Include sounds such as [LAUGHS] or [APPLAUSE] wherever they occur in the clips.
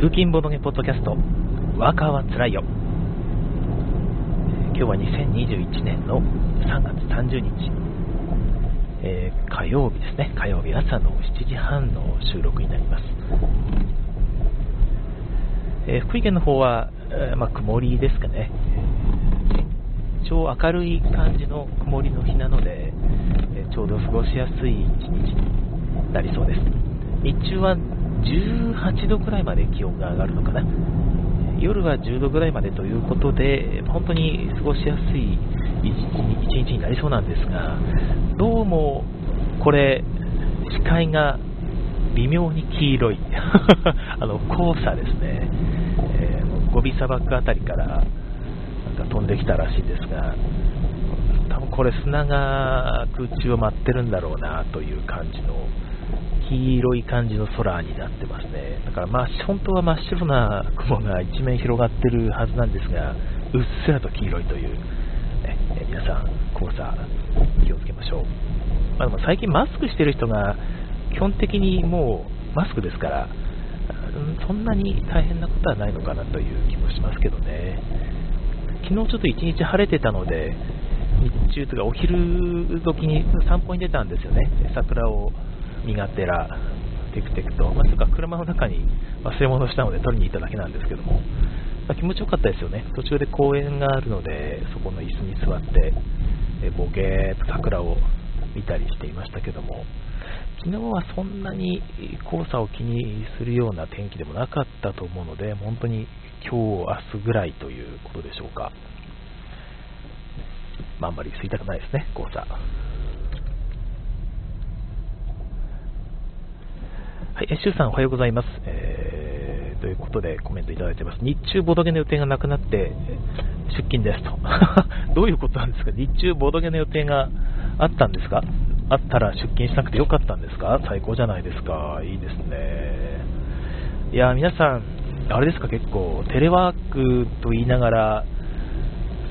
通勤ボードゲポッドキャスト、ワーカーはつらいよ。今日は2021年の3月30日、えー火曜日ですね。火曜日朝の7時半の収録になります。えー福井県の方は、えーまあ、曇りですかね。超明るい感じの曇りの日なので、えちょうど過ごしやすい一日になりそうです。日中は18度くらいまで気温が上がるのかな。夜は10度ぐらいまでということで、本当に過ごしやすい一日になりそうなんですが、どうもこれ、視界が微妙に黄色い、[LAUGHS] あの黄砂ですね、えーゴビ砂漠あたりからなんか飛んできたらしいんですが、多分これ、砂が空中を舞ってるんだろうなという感じの黄色い感じの空になってますね。だからまあ本当は真っ白な雲が一面広がってるはずなんですが、うっすらと黄色いという、ね皆さん、黄砂気をつけましょう。まあ、でも最近マスクしてる人が基本的にもうマスクですから、そんなに大変なことはないのかなという気もしますけどね。昨日ちょっと一日晴れてたので、日中とかお昼時に散歩に出たんですよね。桜を身がてら、テクテクと、まあ、つか車の中に忘れ物したので取りに行っただけなんですけども、まあ気持ちよかったですよね。途中で公園があるので、そこの椅子に座って、えボケーっと桜を見たりしていましたけども、昨日はそんなに黄砂を気にするような天気でもなかったと思うので、本当に今日、明日ぐらいということでしょうか。まあ、あんまり吸いたくないですね、黄砂。はい、えシュウさんおはようございます。えー、ということでコメントいただいてます。日中ボドゲの予定がなくなって出勤ですと。[LAUGHS] どういうことなんですか？日中ボドゲの予定があったんですか？あったら出勤しなくてよかったんですか？最高じゃないですか。いいですね。いや、皆さん、あれですか？結構、テレワークと言いながら、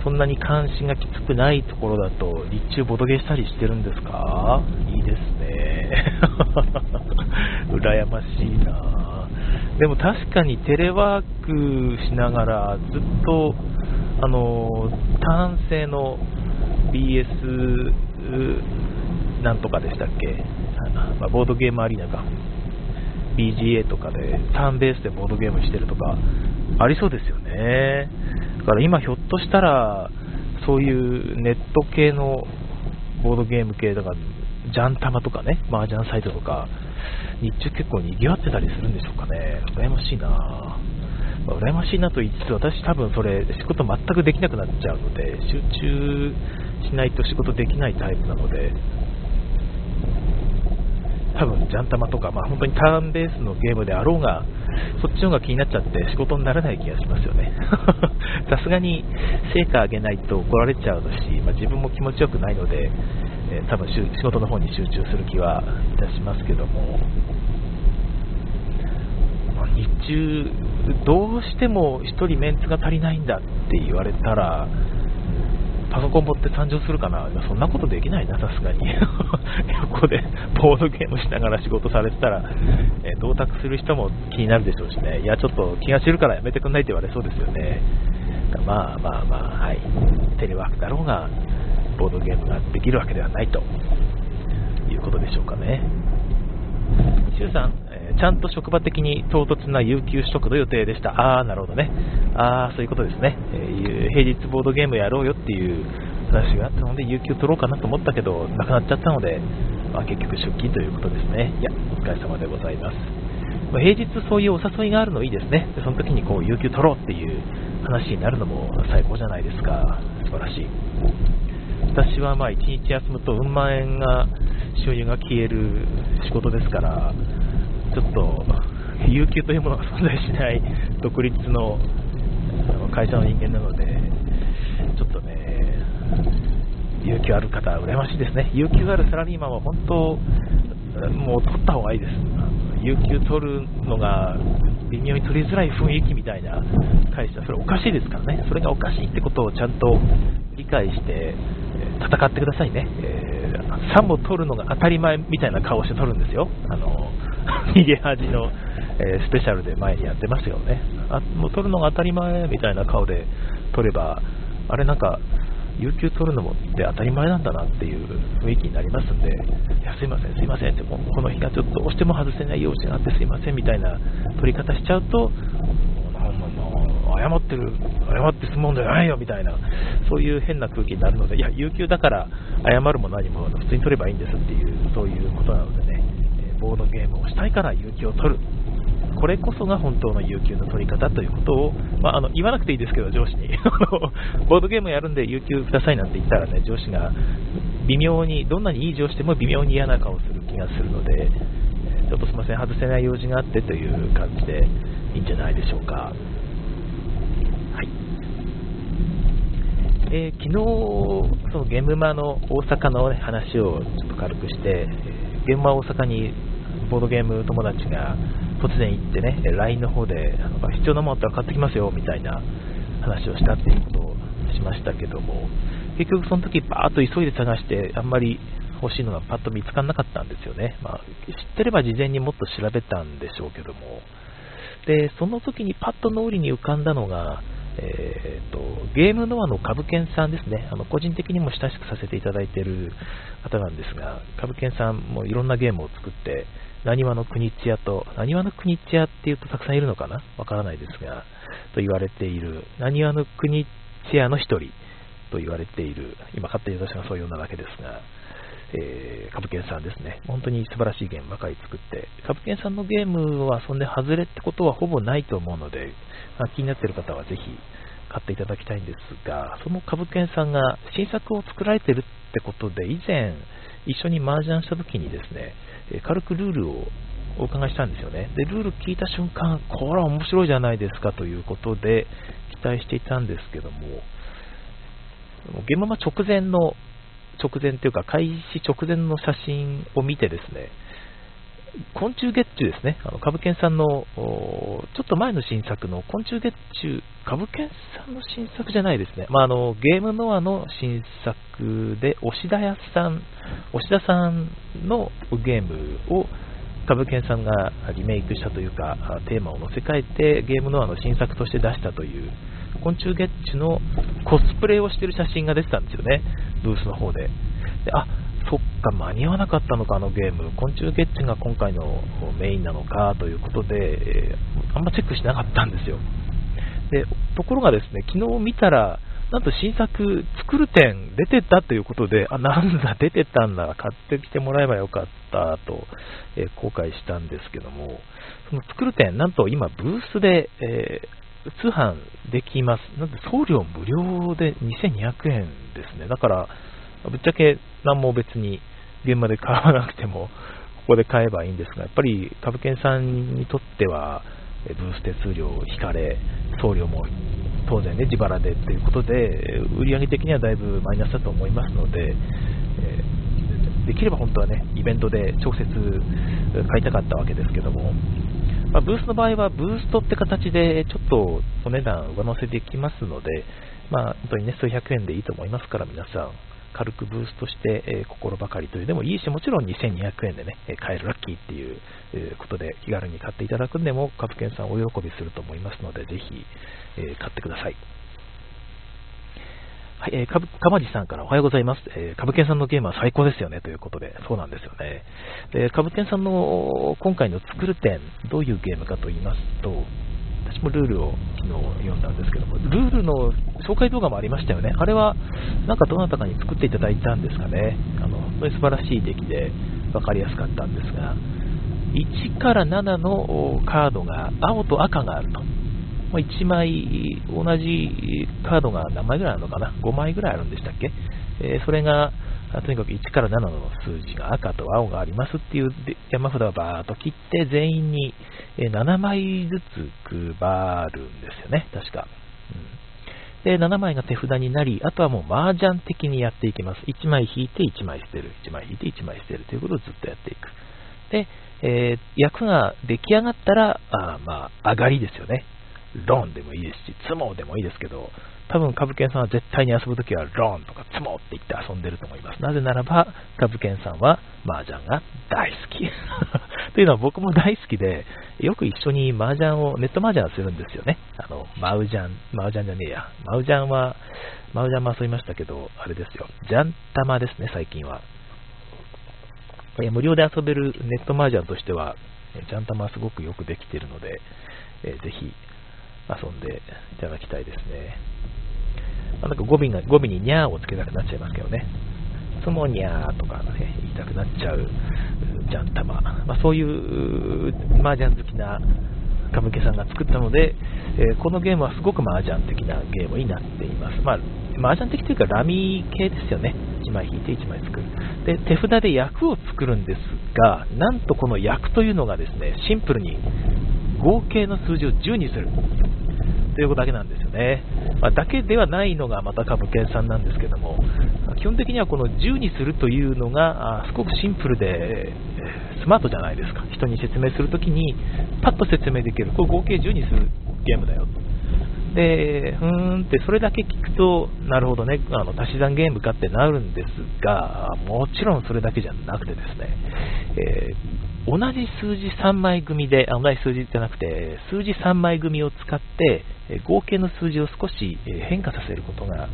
そんなに関心がきつくないところだと、日中ボドゲしたりしてるんですか？いいですね。[LAUGHS] 羨ましいなでも確かにテレワークしながら、ずっと、あの、単性の BS なんとかでしたっけ、まあボードゲームアリーナか。BGA とかでターンベースでボードゲームしてるとかありそうですよね。だから今ひょっとしたらそういうネット系のボードゲーム系とかジャンタマとかね、麻雀サイトとか日中結構賑わってたりするんでしょうかね。羨ましいなまあ羨ましいなと言いつつ私多分それ仕事全くできなくなっちゃうので集中しないと仕事できないタイプなので多分ジャンタマとか、まあ、本当にターンベースのゲームであろうが、そっちの方が気になっちゃって仕事にならない気がしますよね。[LAUGHS] さすがに成果上げないと怒られちゃうし、まあ、自分も気持ちよくないので、えー多分仕事の方に集中する気はいたしますけども、まあ日中、どうしても1人メンツが足りないんだって言われたら、パソコン持って参上するかな、そんなことできないな、さすがに。[LAUGHS] 横でボードゲームしながら仕事されてたら、えー同卓する人も気になるでしょうしね、いや、ちょっと気が散るからやめてくんないって言われそうですよね。まあまあまあ、はい、テレワークだろうが、ボードゲームができるわけではないということでしょうかね。周さん、えーちゃんと職場的に唐突な有給取得の予定でした。ああ、なるほどね。ああ、そういうことですね、えー平日ボードゲームやろうよっていう話があったので、有給取ろうかなと思ったけど、なくなっちゃったので、まあ、結局出勤ということですね。いや、お疲れ様でございます。まあ平日そういうお誘いがあるのいいですね。でその時にこう、有給取ろうっていう話になるのも最高じゃないですか。素晴らしい。私はまあ1日休むとうん万円が収入が消える仕事ですから、ちょっと有給というものが存在しない独立の会社の人間なので、ちょっとね、有給ある方、羨ましいですね。有給があるサラリーマンは本当、もう取った方がいいです。有給取るのが微妙に取りづらい雰囲気みたいな会社、それおかしいですからね。それがおかしいってことをちゃんと理解して、戦ってくださいね。えー、3も取るのが当たり前みたいな顔して取るんですよ。あの、[LAUGHS] 逃げ恥のえー、スペシャルで前にやってましたよね。あもう撮るのが当たり前みたいな顔で撮れば、あれなんか、有給取るのもって当たり前なんだなっていう雰囲気になりますんで、いやすいません、すいませんって、この日がちょっとどうしても外せない用事があってすいませんみたいな取り方しちゃうと、謝ってる、謝って済むもんじゃないよみたいな、そういう変な空気になるので、いや、有給だから謝るも何も普通に取ればいいんですっていう、そういうことなのでね、ボードゲームをしたいから有給を取る。これこそが本当の有給の取り方ということを、まあ、あの言わなくていいですけど、上司に [LAUGHS] ボードゲームやるんで有給くださいなんて言ったらね、上司が微妙に、どんなにいい上司でも微妙に嫌な顔する気がするので、ちょっとすみません、外せない用事があってという感じでいいんじゃないでしょうか。えー、昨日、そのゲームマの大阪の、ね、話をちょっと軽くして、ゲームマ大阪にボードゲーム友達が突然行ってね、LINE の方であの必要なものあったら買ってきますよみたいな話をしたっていうことをしましたけども、結局その時バーッと急いで探して、あんまり欲しいのがパッと見つからなかったんですよね。まあ、知ってれば事前にもっと調べたんでしょうけども。で、その時にパッと脳裏に浮かんだのが、えーと、ゲームノアの株券さんですね、あの個人的にも親しくさせていただいている方なんですが、株券さんもいろんなゲームを作って、なにわの国千屋と、なにわの国千屋っていうとたくさんいるのかな？わからないですが、と言われている、なにわの国千屋の一人と言われている、今勝手に私がそう呼んだだけですが、えー、株券さんですね。本当に素晴らしいゲームばかり作って、株券さんのゲームはそんで外れってことはほぼないと思うので、まあ、気になっている方はぜひ買っていただきたいんですが、その株券さんが新作を作られてるってことで、以前一緒に麻雀した時にですね、軽くルールをお伺いしたんですよね。で、ルール聞いた瞬間、これは面白いじゃないですかということで期待していたんですけども、現場直前の直前というか、開始直前の写真を見てですね、昆虫月中ですね、あの株券さんのちょっと前の新作の昆虫月中、株券さんの新作じゃないですね、まあ、あのゲームノアの新作で、押田屋さん、押田さんのゲームを株券さんがリメイクしたというか、テーマを載せ替えてゲームノアの新作として出したという昆虫ゲッチのコスプレをしている写真が出てたんですよね、ブースの方で。であそっか、間に合わなかったのか、あのゲーム、昆虫ゲッチュが今回のメインなのかということで、えー、あんまチェックしなかったんですよ。でところがですね、昨日見たら、なんと新作、作る展出てたということで、あ、なんだ、出てたんだ、買ってきてもらえばよかったと、えー、後悔したんですけども、その作る展、なんと今、ブースで、え通販できます。なんで送料無料で2200円ですね。だから、ぶっちゃけ何も別に現場で買わなくても、ここで買えばいいんですが、やっぱり株券さんにとっては、ブース手数料を引かれ、送料も当然ね、自腹でということで、売上的にはだいぶマイナスだと思いますので、え、できれば本当はね、イベントで直接買いたかったわけですけども、まあ、ブースの場合はブーストって形でちょっとお値段上乗せできますので、まあ、本当にね、数百円でいいと思いますから、皆さん、軽くブーストして、えー、心ばかりというでもいいし、もちろん2200円でね、買えるラッキーっていう、ことで気軽に買っていただくんでも、株券さんお喜びすると思いますので、ぜひ、え、買ってください。はい、えー、かぶ、かまじさんからおはようございます。えー、株券さんのゲームは最高ですよね、ということで、そうなんですよね。で、株券さんの今回の作る点、どういうゲームかと言いますと、私もルールを昨日読んだんですけども、ルールの紹介動画もありましたよね。あれは、なんかどなたかに作っていただいたんですかね。あの、本当に素晴らしい出来で分かりやすかったんですが、1から7のカードが青と赤があると。ま1枚、同じカードが何枚ぐらいあるのかな ?5 枚ぐらいあるんでしたっけ、えー、それが、とにかく1から7の数字が赤と青がありますっていう山札をバーっと切って全員に7枚ずつ配るんですよね、確か。うん、で、7枚が手札になり、あとはもう麻雀的にやっていきます。1枚引いて1枚捨てる、1枚引いて1枚捨てるということをずっとやっていく。で、えー、役が出来上がったら、あまあ、上がりですよね。ローンでもいいですし、ツモでもいいですけど、多分、カブケンさんは絶対に遊ぶときは、ローンとかツモって言って遊んでると思います。なぜならば、カブケンさんは麻雀が大好き。[LAUGHS] というのは僕も大好きで、よく一緒に麻雀を、ネット麻雀をするんですよね。あの、マウジャン、マウジャンじゃねえや。マウジャンは、マウジャンも遊びましたけど、あれですよ。ジャンタマですね、最近は。無料で遊べるネット麻雀としては、ジャンタマはすごくよくできているので、え、ぜひ遊んでいただきたいですね。ま、なんか語尾が語尾にニャーをつけたくなっちゃいますけどね。つもにゃーとか、ね、言いたくなっちゃうジャンタマ、まあ、そういう麻雀好きなカムケさんが作ったので、えー、このゲームはすごく麻雀的なゲームになっています。まあ、麻雀的というかラミー系ですよね。1枚引いて1枚作る。で、手札で役を作るんですが、なんとこの役というのがですね、シンプルに合計の数字を10にする。ということだけなんですよね。まあ、だけではないのがまた株券さんなんですけども、基本的にはこの10にするというのがすごくシンプルでスマートじゃないですか。人に説明するときにパッと説明できる。これ合計10にするゲームだよ。で、ふーんってそれだけ聞くと、なるほどね、あの足し算ゲームかってなるんですが、もちろんそれだけじゃなくてですね、えー、同じ数字3枚組で、同じ数字じゃなくて、数字3枚組を使って、合計の数字を少し変化させることが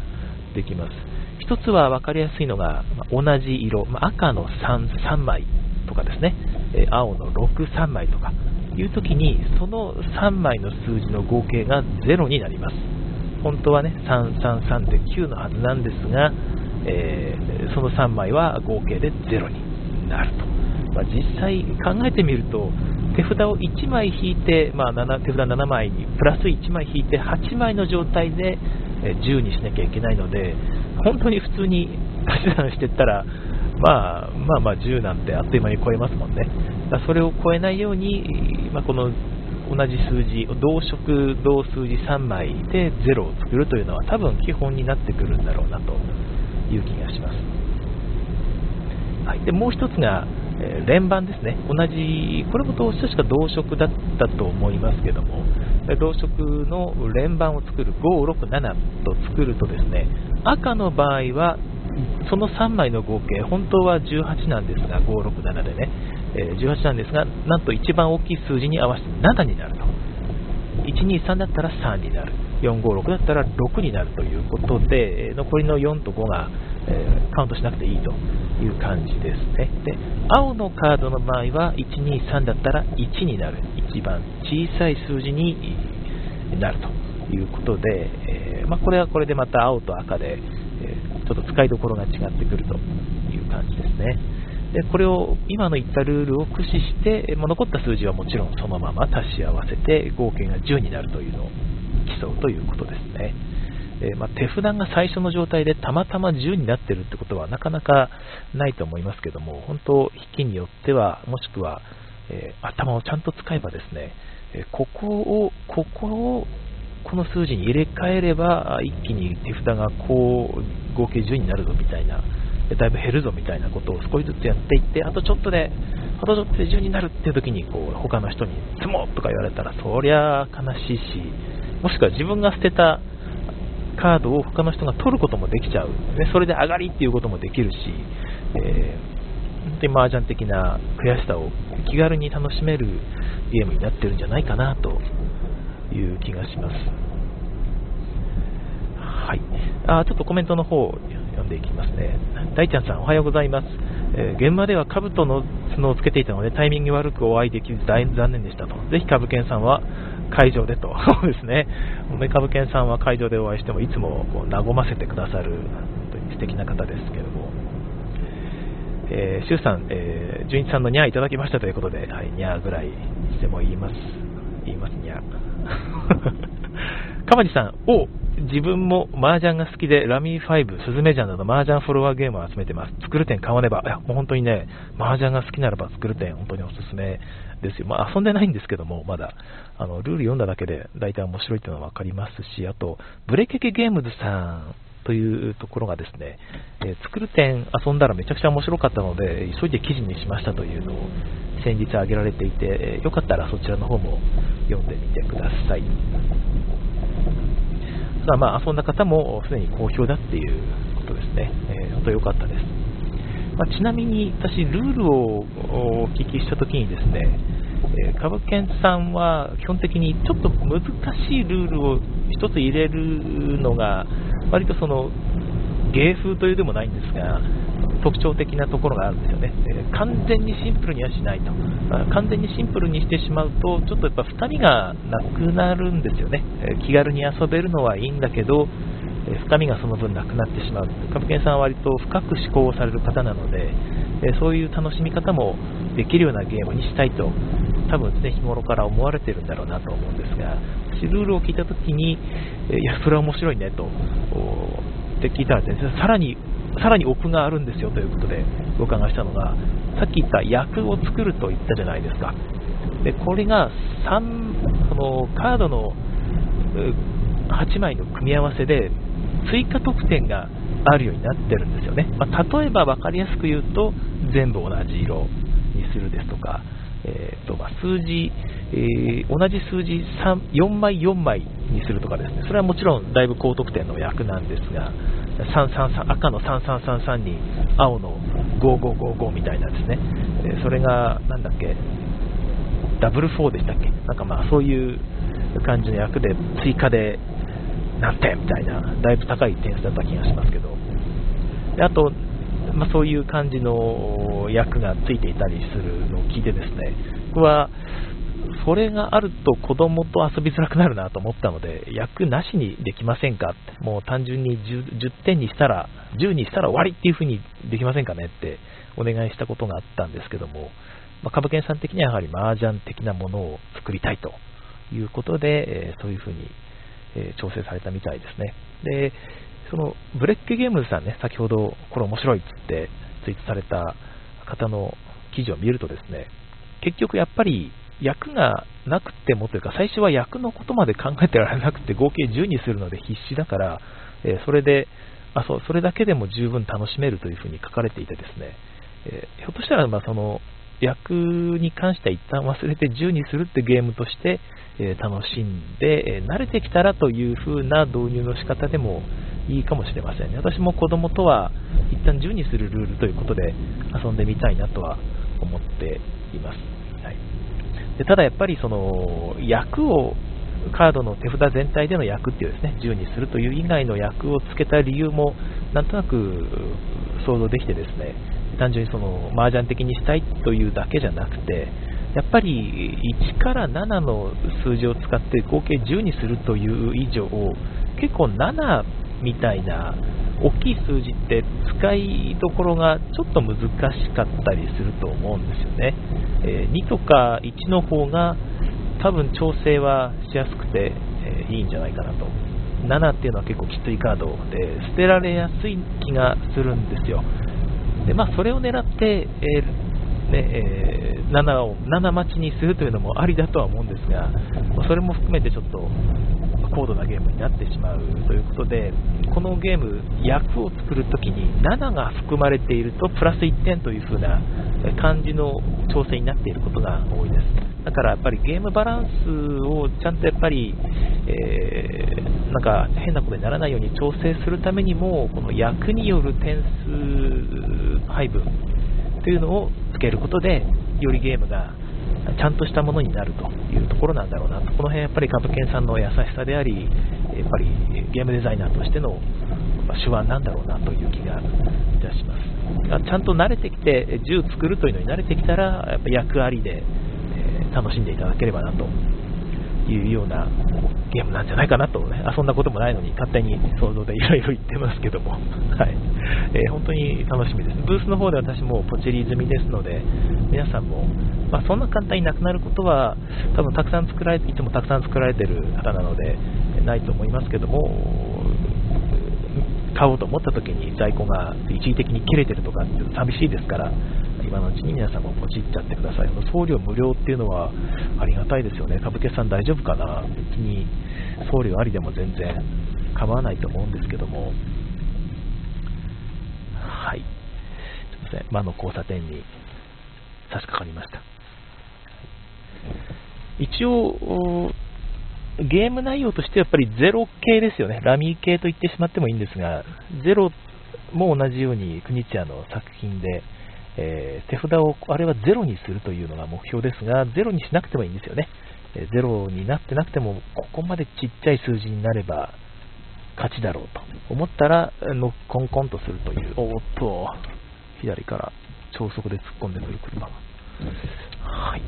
できます。一つは分かりやすいのが、同じ色、赤の 3, 3枚とかですね、青の6、3枚とかいう時に、その3枚の数字の合計が0になります。本当はね、333で9のはずなんですが、えー、その3枚は合計で0になると。まあ、実際考えてみると、手札を1枚引いて、まあ、7手札7枚にプラス1枚引いて8枚の状態で10にしなきゃいけないので、本当に普通に足し算していったら、まあ、まあまあ10なんてあっという間に超えますもんね。だそれを超えないように、まあ、この同じ数字、同色同数字3枚で0を作るというのは多分基本になってくるんだろうなという気がします。はい、でもう一つが、え連番ですね。同じ、これも確か同色だったと思いますけども、同色の連番を作る567と作るとですね、赤の場合はその3枚の合計、本当は18なんですが、567でね、え、18なんですが、なんと一番大きい数字に合わせて7になると。123だったら3になる。456だったら6になるということで、残りの4と5が、ー、カウントしなくていいという感じですね。で、青のカードの場合は、123だったら1になる。一番小さい数字になるということで、えー、まあ、これはこれでまた青と赤で、えちょっと使いどころが違ってくるという感じですね。でこれを今の言ったルールを駆使して、まあ、残った数字はもちろんそのまま足し合わせて合計が10になるというのを競うということですね。えまあ、手札が最初の状態でたまたま10になってるってことはなかなかないと思いますけども、本当、引きによっては、もしくは、えー、頭をちゃんと使えばですね、えここを、ここをこの数字に入れ替えれば、一気に手札がこう合計10になるぞみたいな、だいぶ減るぞみたいなことを少しずつやっていって、あとちょっとで、あとちょっとで10になるっていう時にこう他の人に、積もうとか言われたら、そりゃ悲しいし、もしくは自分が捨てたカードを他の人が取ることもできちゃう、ね、それで上がりっていうこともできるし、えー、本当に麻雀的な悔しさを気軽に楽しめるゲームになってるんじゃないかなという気がします。はい。あ、ちょっとコメントの方読んでいきますね。大ちゃんさん、おはようございます。えー、現場では兜の角をつけていたのでタイミング悪くお会いできず大残念でしたと。ぜひ株券さんは会場でと。[LAUGHS] そうですね。株券さんは会場でお会いしてもいつもこう和ませてくださる本当に素敵な方ですけれども。えー、シュウさん、えー、純一さんのニャーいただきましたということで、はい、ニャーぐらいにしても言います。言います、ニャー。[LAUGHS] 鎌地さん、お自分も麻雀が好きで、ラミー5、スズメジャンなど麻雀フォロワーゲームを集めてます。作る点買わねば。いや、もう本当にね、麻雀が好きならば作る点、本当におすすめですよ。まあ、遊んでないんですけども、まだ、あの、ルール読んだだけで大体面白いっていうのはわかりますし、あと、ブレケケゲームズさんというところがですね、えー、作る点遊んだらめちゃくちゃ面白かったので、急いで記事にしましたというのを先日挙げられていて、よかったらそちらの方も読んでみてください。が、まあ、遊んだ方もすでに好評だっていうことですね。えー、本当良かったです。まあ、ちなみに私、ルールをお聞きしたときにですね、えー、株券さんは基本的にちょっと難しいルールを1つ入れるのが、割とその芸風というでもないんですが、特徴的なところがあるんですよね、えー、完全にシンプルにはしないと、完全にシンプルにしてしまうと、ちょっとやっぱ深みがなくなるんですよね、えー、気軽に遊べるのはいいんだけど、深みがその分なくなってしまう、カプケンさんは割と深く思考をされる方なので、えそういう楽しみ方もできるようなゲームにしたいと、多分ですね、日頃から思われてるんだろうなと思うんですが、私、ルールを聞いたときに、いや、それは面白いねと、って聞いたらですね、さらにさらに奥があるんですよということでお伺いしたのが、さっき言った役を作ると言ったじゃないですか。でこれが3そのカードの8枚の組み合わせで追加得点があるようになってるんですよね。まあ、例えば分かりやすく言うと、全部同じ色にするですとか、えーとまあ、数字、えー、同じ数字3 4枚4枚にするとかですね、それはもちろんだいぶ高得点の役なんですが、333赤の3333に青の5555みたいなですね、えそれがなんだっけ、ダブル4でしたっけ、なんかまあそういう感じの役で追加で何点みたいな、だいぶ高い点数だった気がしますけど、であと、まあ、そういう感じの役がついていたりするのを聞いてですね、僕はそれがあると子供と遊びづらくなるなと思ったので、役なしにできませんか？って、もう単純に 10, 10点にしたら、10にしたら終わりっていう風にできませんかね？ってお願いしたことがあったんですけども、まあ、株券さん的にはやはり麻雀的なものを作りたいということで、え、そういう風に、えー、調整されたみたいですね。で、そのブレッケゲームズさんね、先ほどこれ面白いっつってツイートされた方の記事を見るとですね、結局やっぱり役がなくてもというか、最初は役のことまで考えてられなくて、合計10にするので必死だから、えー、それであそう、それだけでも十分楽しめるというふうに書かれていてですね、えー、ひょっとしたら、まあ、その役に関しては一旦忘れて10にするってゲームとして、え、楽しんで、え慣れてきたらという風な導入の仕方でもいいかもしれませんね。私も子供とは一旦10にするルールということで遊んでみたいなとは思っています。はいでただやっぱりその役をカードの手札全体での役っていうですね10にするという以外の役をつけた理由もなんとなく想像できてですね単純にその麻雀的にしたいというだけじゃなくてやっぱり1から7の数字を使って合計10にするという以上結構7みたいな大きい数字って使いどころがちょっと難しかったりすると思うんですよね。え、2とか1の方が多分調整はしやすくて、えー、いいんじゃないかなと。7っていうのは結構きついカードで捨てられやすい気がするんですよ。でまあ、それを狙って、えー、ねえー、7を7待ちにするというのもありだとは思うんですが、それも含めてちょっと高度なゲームになってしまうということで、このゲーム、役を作るときに7が含まれているとプラス1点という風な感じの調整になっていることが多いです。だからやっぱりゲームバランスをちゃんとやっぱり、えー、なんか変なことにならないように調整するためにも、この役による点数配分というのをつけることで、よりゲームがちゃんとしたものになるというところなんだろうなと、この辺やっぱり株券さんの優しさであり、やっぱりゲームデザイナーとしての手腕なんだろうなという気がいたします。ちゃんと慣れてきて、銃作るというのに慣れてきたら、やっぱ役ありで、え楽しんでいただければなというようなゲームなんじゃないかなと、ね、遊んだこともないのに勝手に想像でいろいろ言ってますけども、[LAUGHS] はい。えー、本当に楽しみです。ブースの方で私もポチリ済みですので、皆さんも、まあ、そんな簡単になくなることは、多分たくさん作られ、いつもたくさん作られてる方なので、ないと思いますけども、買おうと思った時に在庫が一時的に切れてるとかって寂しいですから、今のうちに皆さんもポチっちゃってください。送料無料っていうのはありがたいですよね。株券さん大丈夫かな別に送料ありでも全然構わないと思うんですけども。はい。魔の交差点に差し掛かりました。一応、ゲーム内容としてやっぱりゼロ系ですよね。ラミー系と言ってしまってもいいんですが、ゼロも同じようにクニチアの作品で、えー、手札をあれはゼロにするというのが目標ですが、ゼロにしなくてもいいんですよね。えゼロになってなくても、ここまでちっちゃい数字になれば勝ちだろうと思ったら、のコンコンとするという、おっと、左から超速で突っ込んでくる車が。はい。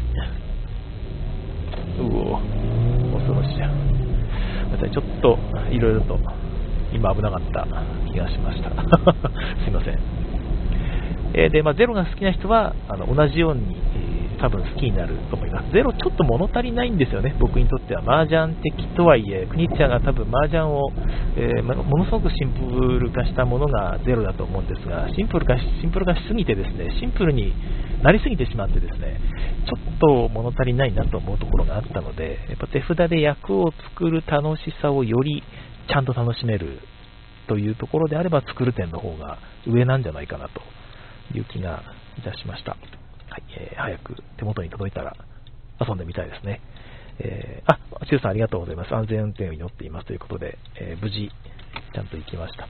うお恐ろしい。またちょっといろいろと今危なかった気がしました。[LAUGHS] すいません。えー、で、まあ、ゼロが好きな人はあの同じように、えー、多分好きになると思います。ゼロちょっと物足りないんですよね、僕にとっては。麻雀的とはいえ、クニッチャーが多分麻雀を、えー、ものすごくシンプル化したものがゼロだと思うんですが、シンプル化シンプル化しすぎてですね、シンプルになりすぎてしまってですね、ちょっと物足りないなと思うところがあったので、やっぱ手札で役を作る楽しさをよりちゃんと楽しめるというところであれば、作る点の方が上なんじゃないかなという気がいたしました。はいえー、早く手元に届いたら遊んでみたいですね。えー、あ、シュウさんありがとうございます。安全運転を祈っていますということで、えー、無事、ちゃんと行きました。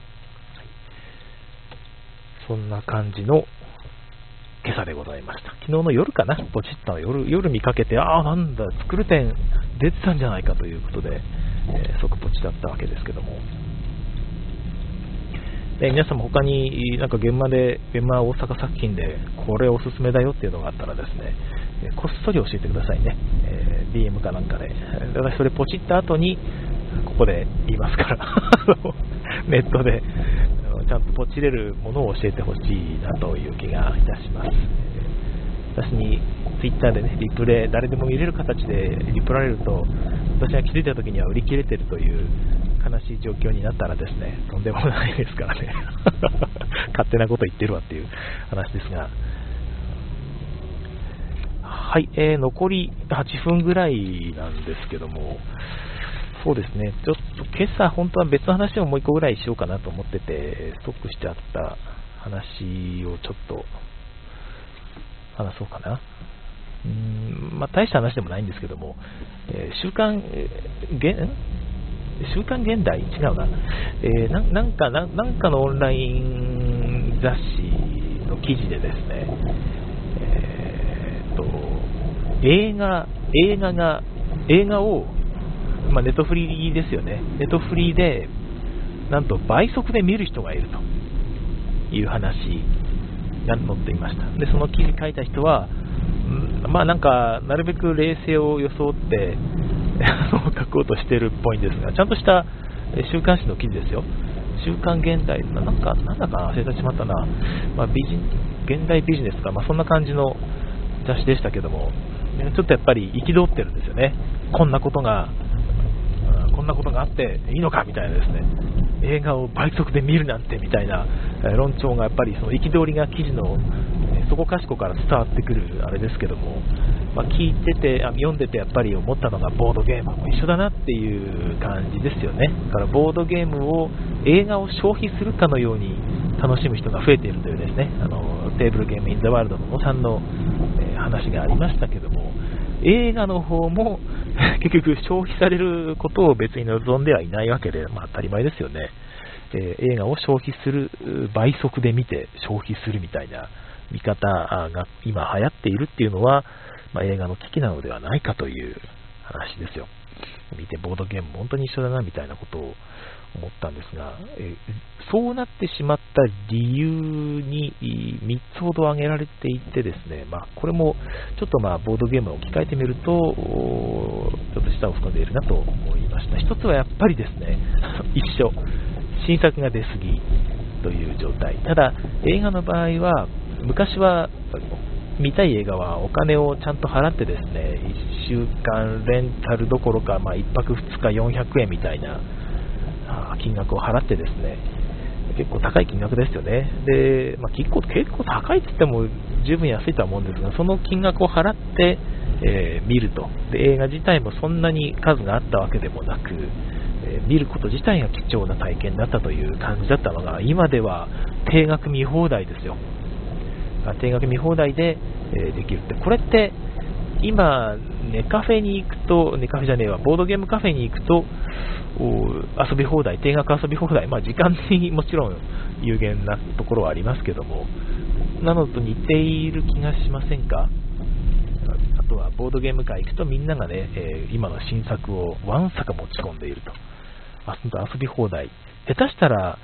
そんな感じの今朝でございました。昨日の夜かな、ポチったの夜夜見かけて、ああ、なんだ、作る点出てたんじゃないかということで、えー、即ポチだったわけですけども。で皆さんも他になんか現場で、現場大阪作品でこれおすすめだよっていうのがあったらですね、こっそり教えてくださいね。えー、DM かなんかで。私それポチった後に、ここで言いますから。[LAUGHS] ネットでちゃんとポチれるものを教えてほしいなという気がいたします。私に Twitter でね、リプレイ、誰でも見れる形でリプられると、私が気づいた時には売り切れてるという悲しい状況になったらですね、とんでもないですからね。[LAUGHS] 勝手なこと言ってるわっていう話ですが。はい、えー、残り8分ぐらいなんですけども、そうですね、ちょっと今朝、本当は別の話をもう1個ぐらいしようかなと思ってて、ストックしちゃった話をちょっと話そうかな。うんまあ、大した話でもないんですけども、えー、週刊、えー、週刊現代？違うな。えー、ななんかな、なんかのオンライン雑誌の記事でですね、えー、と、映画、映画が、映画をまあ、ネットフリーですよね。ネットフリーで、なんと倍速で見る人がいるという話が載っていました。で、その記事書いた人は、まあなんか、なるべく冷静を装って書こうとしてるっぽいんですが、ちゃんとした週刊誌の記事ですよ。週刊現代、なんか、なんだか忘れてしまったな、まあ、ビジ現代ビジネスとか、まあ、そんな感じの雑誌でしたけども、ちょっとやっぱり憤ってるんですよね。こんなことがこんなことがあっていいのかみたいなですね映画を倍速で見るなんてみたいな論調がやっぱりその憤りが記事のそこかしこから伝わってくるあれですけども、まあ、聞いてて読んでてやっぱり思ったのがボードゲームも一緒だなっていう感じですよね。だからボードゲームを映画を消費するかのように楽しむ人が増えているというですね。あのテーブルゲームインザワールドのおさんの、え話がありましたけども映画の方も [LAUGHS] 結局消費されることを別に望んではいないわけで、まあ、当たり前ですよね、えー、映画を消費する倍速で見て消費するみたいな見方が今流行っているっていうのは、まあ、映画の危機なのではないかという話ですよ。見てボードゲーム本当に一緒だなみたいなことを思ったんですが、えそうなってしまった理由に3つほど挙げられていてですね、まあ、これもちょっとまあボードゲームを置き換えてみると、ちょっと舌を含んでいるなと思いました。1つはやっぱりですね、[LAUGHS] 一緒、新作が出過ぎという状態。ただ、映画の場合は、昔は見たい映画はお金をちゃんと払ってですね、1週間レンタルどころか、まあ、1泊2日400円みたいな金額を払ってですね、結構高い金額ですよね。で、まあ、結構結構高いって言っても十分安いとは思うんですが、その金額を払って、えー、見るとで。映画自体もそんなに数があったわけでもなく、えー、見ること自体が貴重な体験だったという感じだったのが、今では定額見放題ですよ。定額見放題で、えー、できるって、これって今、ネカフェに行くと、ネカフェじゃねえわ、ボードゲームカフェに行くと、遊び放題、定額遊び放題、まあ、時間にもちろん有限なところはありますけども、なのと似ている気がしませんか？あとはボードゲーム会行くとみんながね、えー、今の新作をわんさか持ち込んでいると。あ遊び放題。下手したら、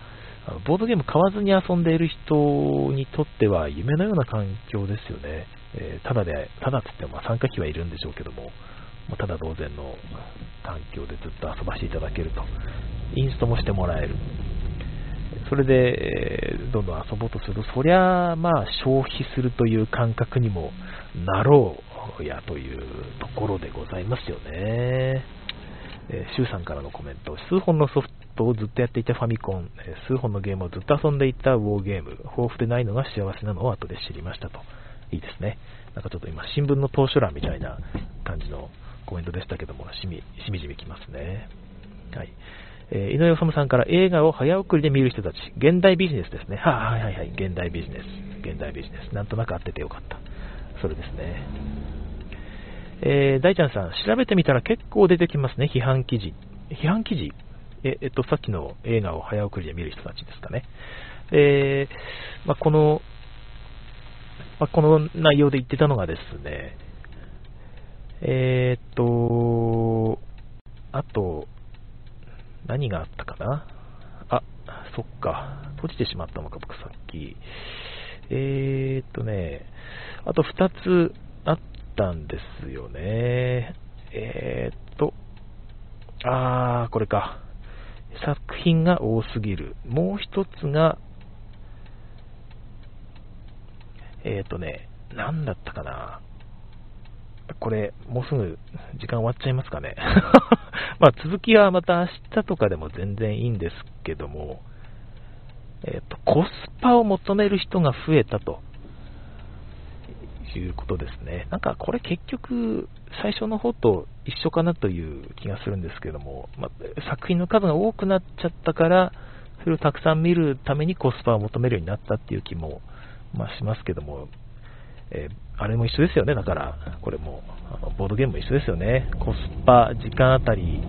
ボードゲーム買わずに遊んでいる人にとっては夢のような環境ですよね。えー、ただで、ただって言っても参加費はいるんでしょうけども、まただ同然の環境でずっと遊ばせていただけると。インストもしてもらえる。それで、どんどん遊ぼうとすると、そりゃ、まあ、消費するという感覚にもなろうやというところでございますよね。えー、シュウさんからのコメント、数本のソフトをずっとやっていたファミコン、数本のゲームをずっと遊んでいたウォーゲーム、豊富でないのが幸せなのを後で知りましたと。いいですね。なんかちょっと今、新聞の投書欄みたいな感じのコメントでしたけども、しみしみじみきますね。はい。えー、井上治さんから映画を早送りで見る人たち、現代ビジネスですね。ははいはいはい、現代ビジネス。現代ビジネス。なんとなく合っててよかった。それですね。えー、大ちゃんさん、調べてみたら結構出てきますね、批判記事。批判記事？ええっと、さっきの映画を早送りで見る人たちですかね。えー、まあ、この、まあ、この内容で言ってたのがですね、えー、っと、あと、何があったかなあ、そっか。閉じてしまったのか、僕さっき。えー、っとね、あと2つあったんですよね。えー、っと、あー、これか。作品が多すぎる。もう1つが、えー、っとね、何だったかな。これ、もうすぐ時間終わっちゃいますかね。[LAUGHS] まあ続きはまた明日とかでも全然いいんですけども、えっ、と、コスパを求める人が増えたということですね。なんかこれ結局最初の方と一緒かなという気がするんですけども、まあ、作品の数が多くなっちゃったから、それをたくさん見るためにコスパを求めるようになったっていう気も、まあ、しますけども、えー、あれも一緒ですよね、だから、これも、あのボードゲームも一緒ですよね。コスパ、時間あたり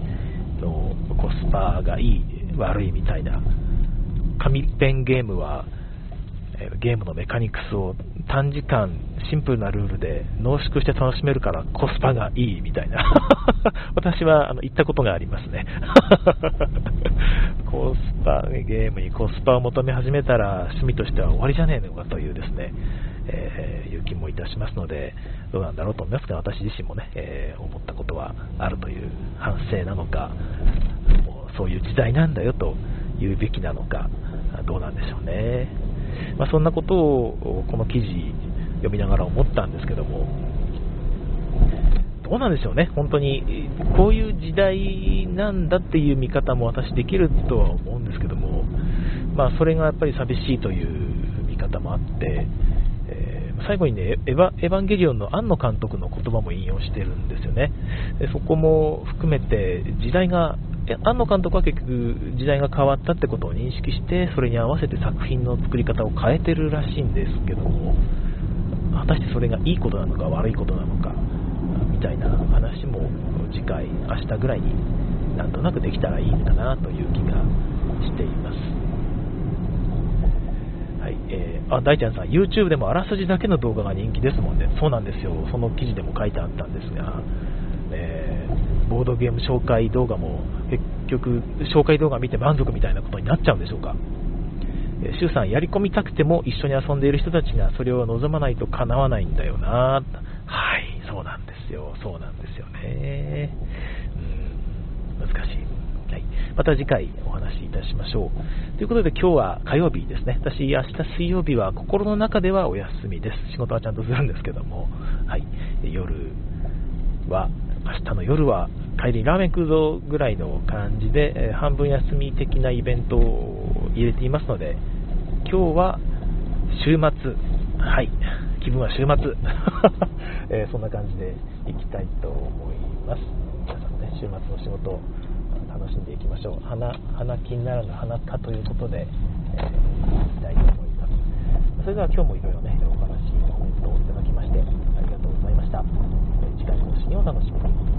のコスパがいい、悪いみたいな。紙ペンゲームは、ゲームのメカニクスを短時間、シンプルなルールで濃縮して楽しめるからコスパがいいみたいな。[LAUGHS] 私はあの言ったことがありますね。[LAUGHS] コスパ、ゲームにコスパを求め始めたら趣味としては終わりじゃねえのかというですね、えー、いう気もいたしますので、どうなんだろうと思いますが、私自身もね、えー、思ったことはあるという反省なのか、もうそういう時代なんだよと言うべきなのか、どうなんでしょうね。まあ、そんなことをこの記事読みながら思ったんですけども、どうなんでしょうね、本当に、こういう時代なんだっていう見方も私できるとは思うんですけども、まあ、それがやっぱり寂しいという見方もあって、えー、最後にねエヴァ、エヴァンゲリオンの庵野監督の言葉も引用してるんですよね。そこも含めて、時代が、庵野監督は結局時代が変わったってことを認識して、それに合わせて作品の作り方を変えてるらしいんですけども、果たしてそれがいいことなのか悪いことなのか、みたいな話も次回、明日ぐらいになんとなくできたらいいかなという気がしています。はいえー、あ大ちゃんさん、YouTube でもあらすじだけの動画が人気ですもんね、そうなんですよ、その記事でも書いてあったんですが、えー、ボードゲーム紹介動画も結局、紹介動画見て満足みたいなことになっちゃうんでしょうか？えー、さん、やり込みたくても一緒に遊んでいる人たちがそれを望まないと叶わないんだよな。はい、そうなんですよ、そうなんですよね。うん、難しい。はい、また次回お話しいたしましょう。ということで今日は火曜日ですね。私、明日水曜日は心の中ではお休みです。仕事はちゃんとするんですけども、はい、夜は、明日の夜は帰りラーメン食うぞぐらいの感じで、え半分休み的なイベントを入れていますので、今日は週末、はい、気分は週末、[LAUGHS] えー、そんな感じでいきたいと思います。皆さんね、週末の仕事、楽しんでいきましょう。花花金ならぬ花かということで、えー、いきたいと思います。それでは今日もいろいろねお話コメントをいただきましてありがとうございました。次回更新をお楽しみに。